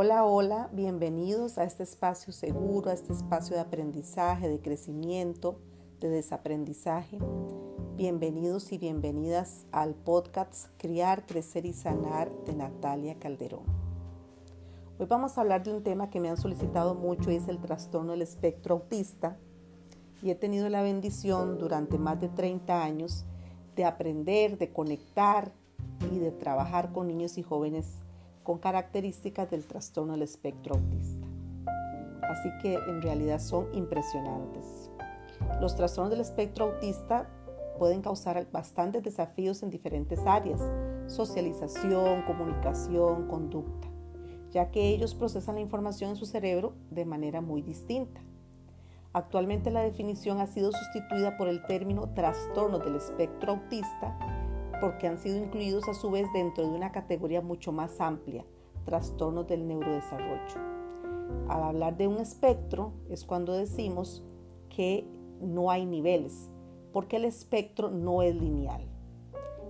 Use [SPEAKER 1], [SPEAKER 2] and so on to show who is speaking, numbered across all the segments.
[SPEAKER 1] Hola, hola, bienvenidos a este espacio seguro, a este espacio de aprendizaje, de crecimiento, de desaprendizaje. Bienvenidos y bienvenidas al podcast Criar, Crecer y Sanar de Natalia Calderón. Hoy vamos a hablar de un tema que me han solicitado mucho y es el trastorno del espectro autista. Y he tenido la bendición durante más de 30 años de aprender, de conectar y de trabajar con niños y jóvenes con características del trastorno del espectro autista. Así que en realidad son impresionantes. Los trastornos del espectro autista pueden causar bastantes desafíos en diferentes áreas, socialización, comunicación, conducta, ya que ellos procesan la información en su cerebro de manera muy distinta. Actualmente la definición ha sido sustituida por el término trastorno del espectro autista porque han sido incluidos a su vez dentro de una categoría mucho más amplia, trastornos del neurodesarrollo. Al hablar de un espectro es cuando decimos que no hay niveles, porque el espectro no es lineal.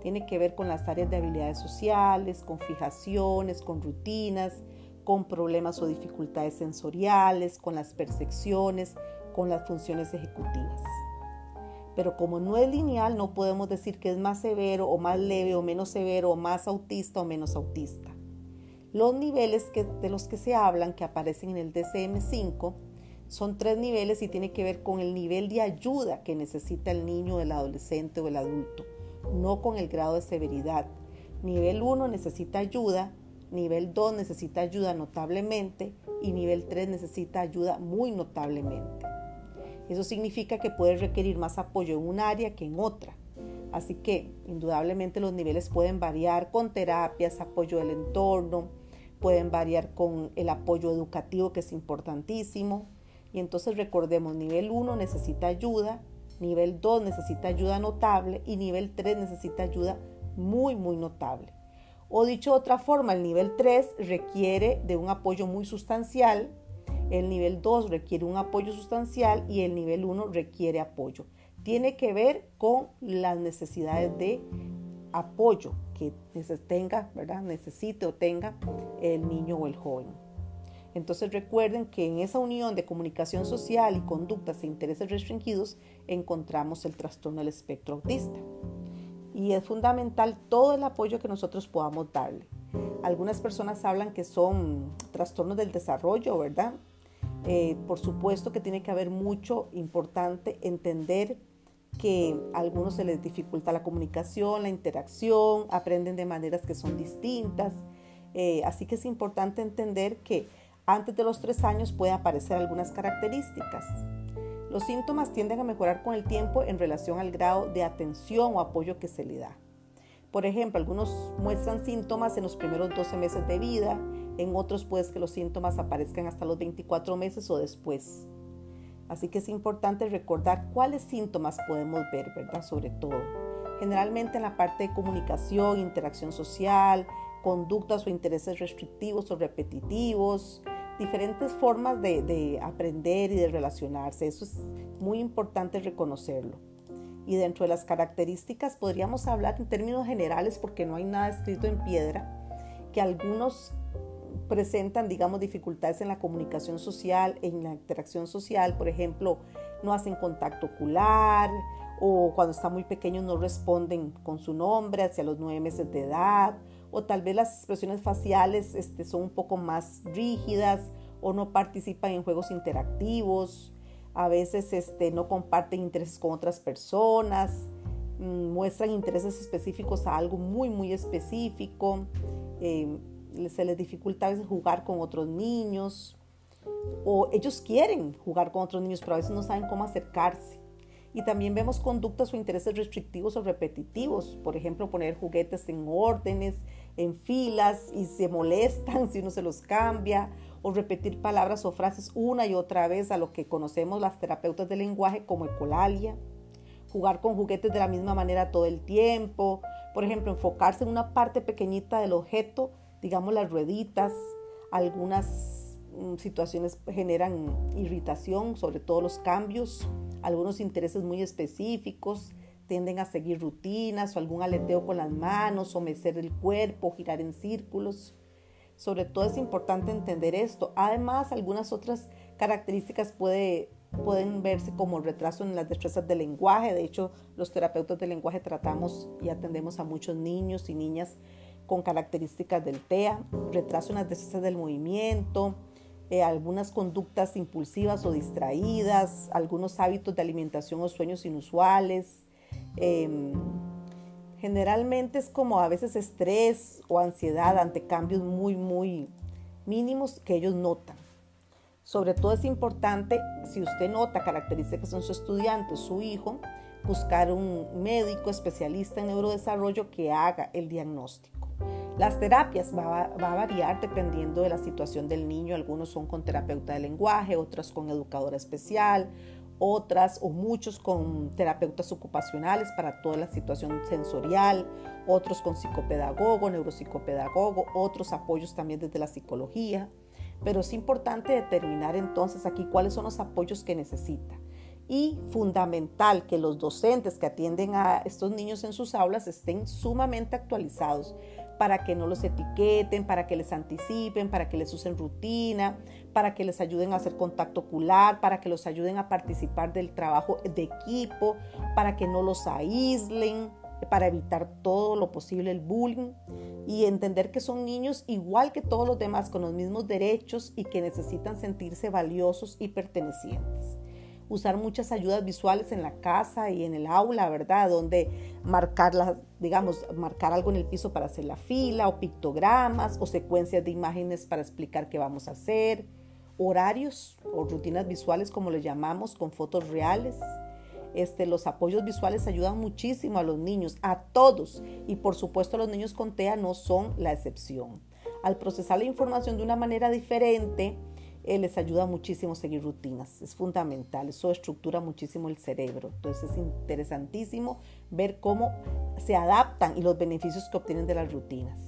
[SPEAKER 1] Tiene que ver con las áreas de habilidades sociales, con fijaciones, con rutinas, con problemas o dificultades sensoriales, con las percepciones, con las funciones ejecutivas pero como no es lineal, no podemos decir que es más severo o más leve o menos severo o más autista o menos autista. Los niveles de los que se hablan, que aparecen en el DCM5, son tres niveles y tiene que ver con el nivel de ayuda que necesita el niño, el adolescente o el adulto, no con el grado de severidad. Nivel 1 necesita ayuda, nivel 2 necesita ayuda notablemente y nivel 3 necesita ayuda muy notablemente. Eso significa que puede requerir más apoyo en un área que en otra. Así que indudablemente los niveles pueden variar con terapias, apoyo del entorno, pueden variar con el apoyo educativo que es importantísimo. Y entonces recordemos, nivel 1 necesita ayuda, nivel 2 necesita ayuda notable y nivel 3 necesita ayuda muy, muy notable. O dicho de otra forma, el nivel 3 requiere de un apoyo muy sustancial el nivel 2 requiere un apoyo sustancial y el nivel 1 requiere apoyo. Tiene que ver con las necesidades de apoyo que tenga, ¿verdad? necesite o tenga el niño o el joven. Entonces recuerden que en esa unión de comunicación social y conductas e intereses restringidos encontramos el trastorno del espectro autista. Y es fundamental todo el apoyo que nosotros podamos darle. Algunas personas hablan que son trastornos del desarrollo, ¿verdad? Eh, por supuesto que tiene que haber mucho importante entender que a algunos se les dificulta la comunicación, la interacción, aprenden de maneras que son distintas. Eh, así que es importante entender que antes de los tres años puede aparecer algunas características. Los síntomas tienden a mejorar con el tiempo en relación al grado de atención o apoyo que se le da. Por ejemplo, algunos muestran síntomas en los primeros 12 meses de vida, en otros pues que los síntomas aparezcan hasta los 24 meses o después. Así que es importante recordar cuáles síntomas podemos ver, ¿verdad? Sobre todo. Generalmente en la parte de comunicación, interacción social, conductas o intereses restrictivos o repetitivos, diferentes formas de, de aprender y de relacionarse. Eso es muy importante reconocerlo. Y dentro de las características podríamos hablar en términos generales, porque no hay nada escrito en piedra, que algunos presentan, digamos, dificultades en la comunicación social, en la interacción social, por ejemplo, no hacen contacto ocular o cuando están muy pequeños no responden con su nombre hacia los nueve meses de edad, o tal vez las expresiones faciales este, son un poco más rígidas o no participan en juegos interactivos a veces este, no comparten intereses con otras personas, mm, muestran intereses específicos a algo muy, muy específico, em, se les dificulta a veces jugar con otros niños, o ellos quieren jugar con otros niños, pero a veces no saben cómo acercarse. Y también vemos conductas o intereses restrictivos o repetitivos, por ejemplo, poner juguetes en órdenes, en filas y se molestan si uno se los cambia, o repetir palabras o frases una y otra vez a lo que conocemos las terapeutas del lenguaje como ecolalia, jugar con juguetes de la misma manera todo el tiempo, por ejemplo, enfocarse en una parte pequeñita del objeto, digamos las rueditas, algunas mm, situaciones generan irritación, sobre todo los cambios, algunos intereses muy específicos, tienden a seguir rutinas o algún aleteo con las manos, o mecer el cuerpo, girar en círculos Sobre todo es importante entender esto. Además, algunas otras características puede, pueden verse como retraso en las destrezas del lenguaje. De hecho, los terapeutas del lenguaje tratamos y atendemos a muchos niños y niñas con características del TEA, retraso en las destrezas del movimiento, eh, algunas conductas impulsivas o distraídas, algunos hábitos de alimentación o sueños inusuales. Em, generalmente es como a veces estrés o ansiedad ante cambios muy, muy mínimos que ellos notan. Sobre todo es importante, si usted nota características en su estudiante su hijo, buscar un médico especialista en neurodesarrollo que haga el diagnóstico. Las terapias va, a variar dependiendo de la situación del niño. Algunos son con terapeuta de lenguaje, otras con educadora especial, otras o muchos con terapeutas ocupacionales para toda la situación sensorial, otros con psicopedagogo, neuropsicopedagogo, otros apoyos también desde la psicología. Pero es importante determinar entonces aquí cuáles son los apoyos que necesita. Y fundamental que los docentes que atienden a estos niños en sus aulas estén sumamente actualizados para que no los etiqueten, para que les anticipen, para que les usen rutina, para que les ayuden a hacer contacto ocular, para que los ayuden a participar del trabajo de equipo, para que no los aíslen, para evitar todo lo posible el bullying y entender que son niños igual que todos los demás con los mismos derechos y que necesitan sentirse valiosos y pertenecientes usar muchas ayudas visuales en la casa y en el aula, ¿verdad? Donde marcar, digamos, marcar algo en el piso para hacer la fila, o pictogramas, o secuencias de imágenes para explicar qué vamos a hacer, horarios o rutinas visuales, como le llamamos, con fotos reales. Este, los apoyos visuales ayudan muchísimo a los niños, a todos, y por supuesto los niños con TEA no son la excepción. Al procesar la información de una manera diferente, eh, les ayuda muchísimo seguir rutinas. Es fundamental, eso estructura muchísimo el cerebro. Entonces es interesantísimo ver cómo se adaptan y los beneficios que obtienen de las rutinas.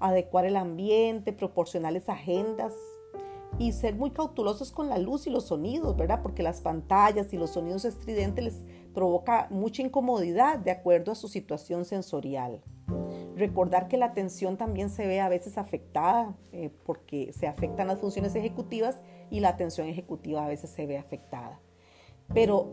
[SPEAKER 1] Adecuar el ambiente, proporcionarles agendas y ser muy cautelosos con la luz y los sonidos, ¿verdad? Porque las pantallas y los sonidos estridentes les provoca mucha incomodidad de acuerdo a su situación sensorial. Recordar que la atención también se ve a veces afectada eh, porque se afectan las funciones ejecutivas y la atención ejecutiva a veces se ve afectada. Pero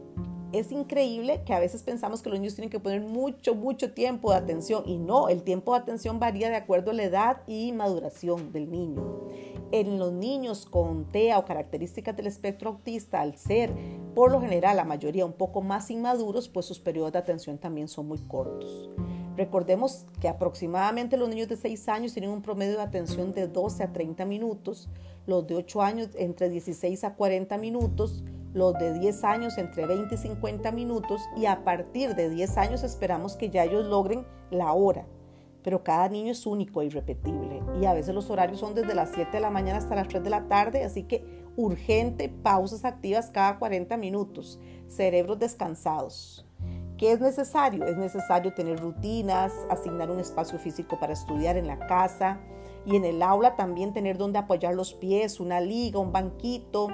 [SPEAKER 1] es increíble que a veces pensamos que los niños tienen que poner mucho, mucho tiempo de atención y no, el tiempo de atención varía de acuerdo a la edad y maduración del niño. En los niños con TEA o características del espectro autista, al ser por lo general la mayoría un poco más inmaduros, pues sus periodos de atención también son muy cortos. Recordemos que aproximadamente los niños de 6 años tienen un promedio de atención de 12 a 30 minutos, los de 8 años entre 16 a 40 minutos, los de 10 años entre 20 y 50 minutos y a partir de 10 años esperamos que ya ellos logren la hora. Pero cada niño es único e irrepetible y a veces los horarios son desde las 7 de la mañana hasta las 3 de la tarde, así que urgente pausas activas cada 40 minutos, cerebros descansados. ¿Qué es necesario? Es necesario tener rutinas, asignar un espacio físico para estudiar en la casa y en el aula también tener donde apoyar los pies, una liga, un banquito,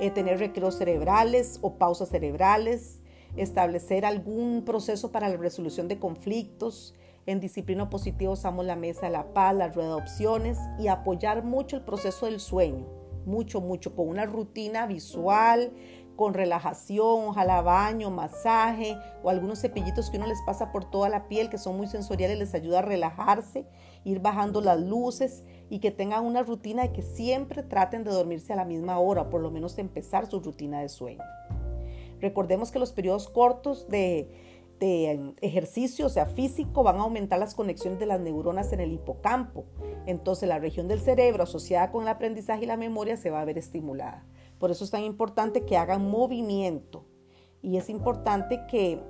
[SPEAKER 1] eh, tener recreos cerebrales o pausas cerebrales, establecer algún proceso para la resolución de conflictos. En disciplina positiva usamos la mesa la paz, la rueda de opciones y apoyar mucho el proceso del sueño, mucho, mucho, con una rutina visual, con relajación, ojalá baño, masaje o algunos cepillitos que uno les pasa por toda la piel que son muy sensoriales, les ayuda a relajarse, ir bajando las luces y que tengan una rutina de que siempre traten de dormirse a la misma hora, por lo menos empezar su rutina de sueño. Recordemos que los periodos cortos de, de ejercicio, o sea, físico, van a aumentar las conexiones de las neuronas en el hipocampo. Entonces la región del cerebro asociada con el aprendizaje y la memoria se va a ver estimulada. Por eso es tan importante que hagan movimiento. Y es importante que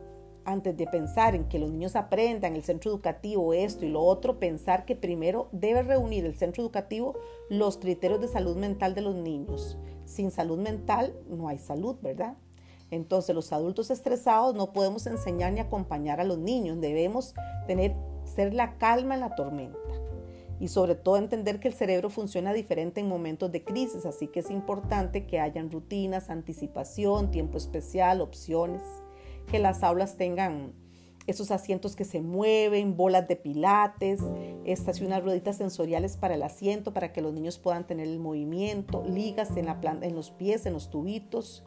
[SPEAKER 1] antes de pensar en que los niños aprendan el centro educativo esto y lo otro, pensar que primero debe reunir el centro educativo los criterios de salud mental de los niños. Sin salud mental no hay salud, ¿verdad? Entonces los adultos estresados no podemos enseñar ni acompañar a los niños, debemos tener ser la calma en la tormenta y sobre todo entender que el cerebro funciona diferente en momentos de crisis, así que es importante que hayan rutinas, anticipación, tiempo especial, opciones, que las aulas tengan esos asientos que se mueven, bolas de pilates, estas y unas rueditas sensoriales para el asiento, para que los niños puedan tener el movimiento, ligas en, la en los pies, en los tubitos.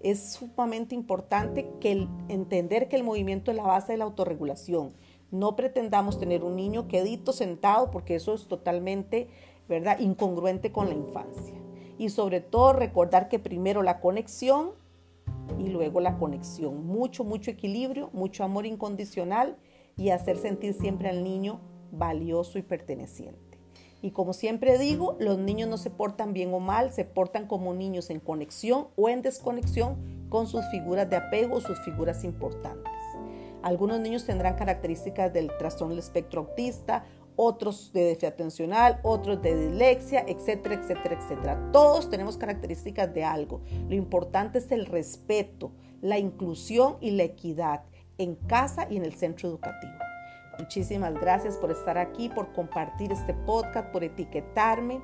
[SPEAKER 1] Es sumamente importante que entender que el movimiento es la base de la autorregulación. No pretendamos tener un niño quedito sentado porque eso es totalmente, ¿verdad?, incongruente con la infancia. Y sobre todo recordar que primero la conexión y luego la conexión. Mucho, mucho equilibrio, mucho amor incondicional y hacer sentir siempre al niño valioso y perteneciente. Y como siempre digo, los niños no se portan bien o mal, se portan como niños en conexión o en desconexión con sus figuras de apego o sus figuras importantes. Algunos niños tendrán características del trastorno del espectro autista, otros de déficit atencional, otros de dislexia, etcétera, etcétera, etcétera. Todos tenemos características de algo. Lo importante es el respeto, la inclusión y la equidad en casa y en el centro educativo. Muchísimas gracias por estar aquí, por compartir este podcast, por etiquetarme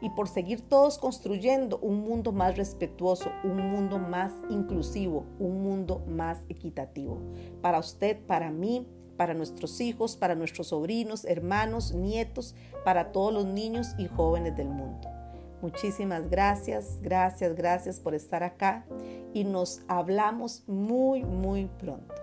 [SPEAKER 1] y por seguir todos construyendo un mundo más respetuoso, un mundo más inclusivo, un mundo más equitativo. Para usted, para mí, para nuestros hijos, para nuestros sobrinos, hermanos, nietos, para todos los niños y jóvenes del mundo. Muchísimas gracias, gracias, gracias por estar acá y nos hablamos muy, muy pronto.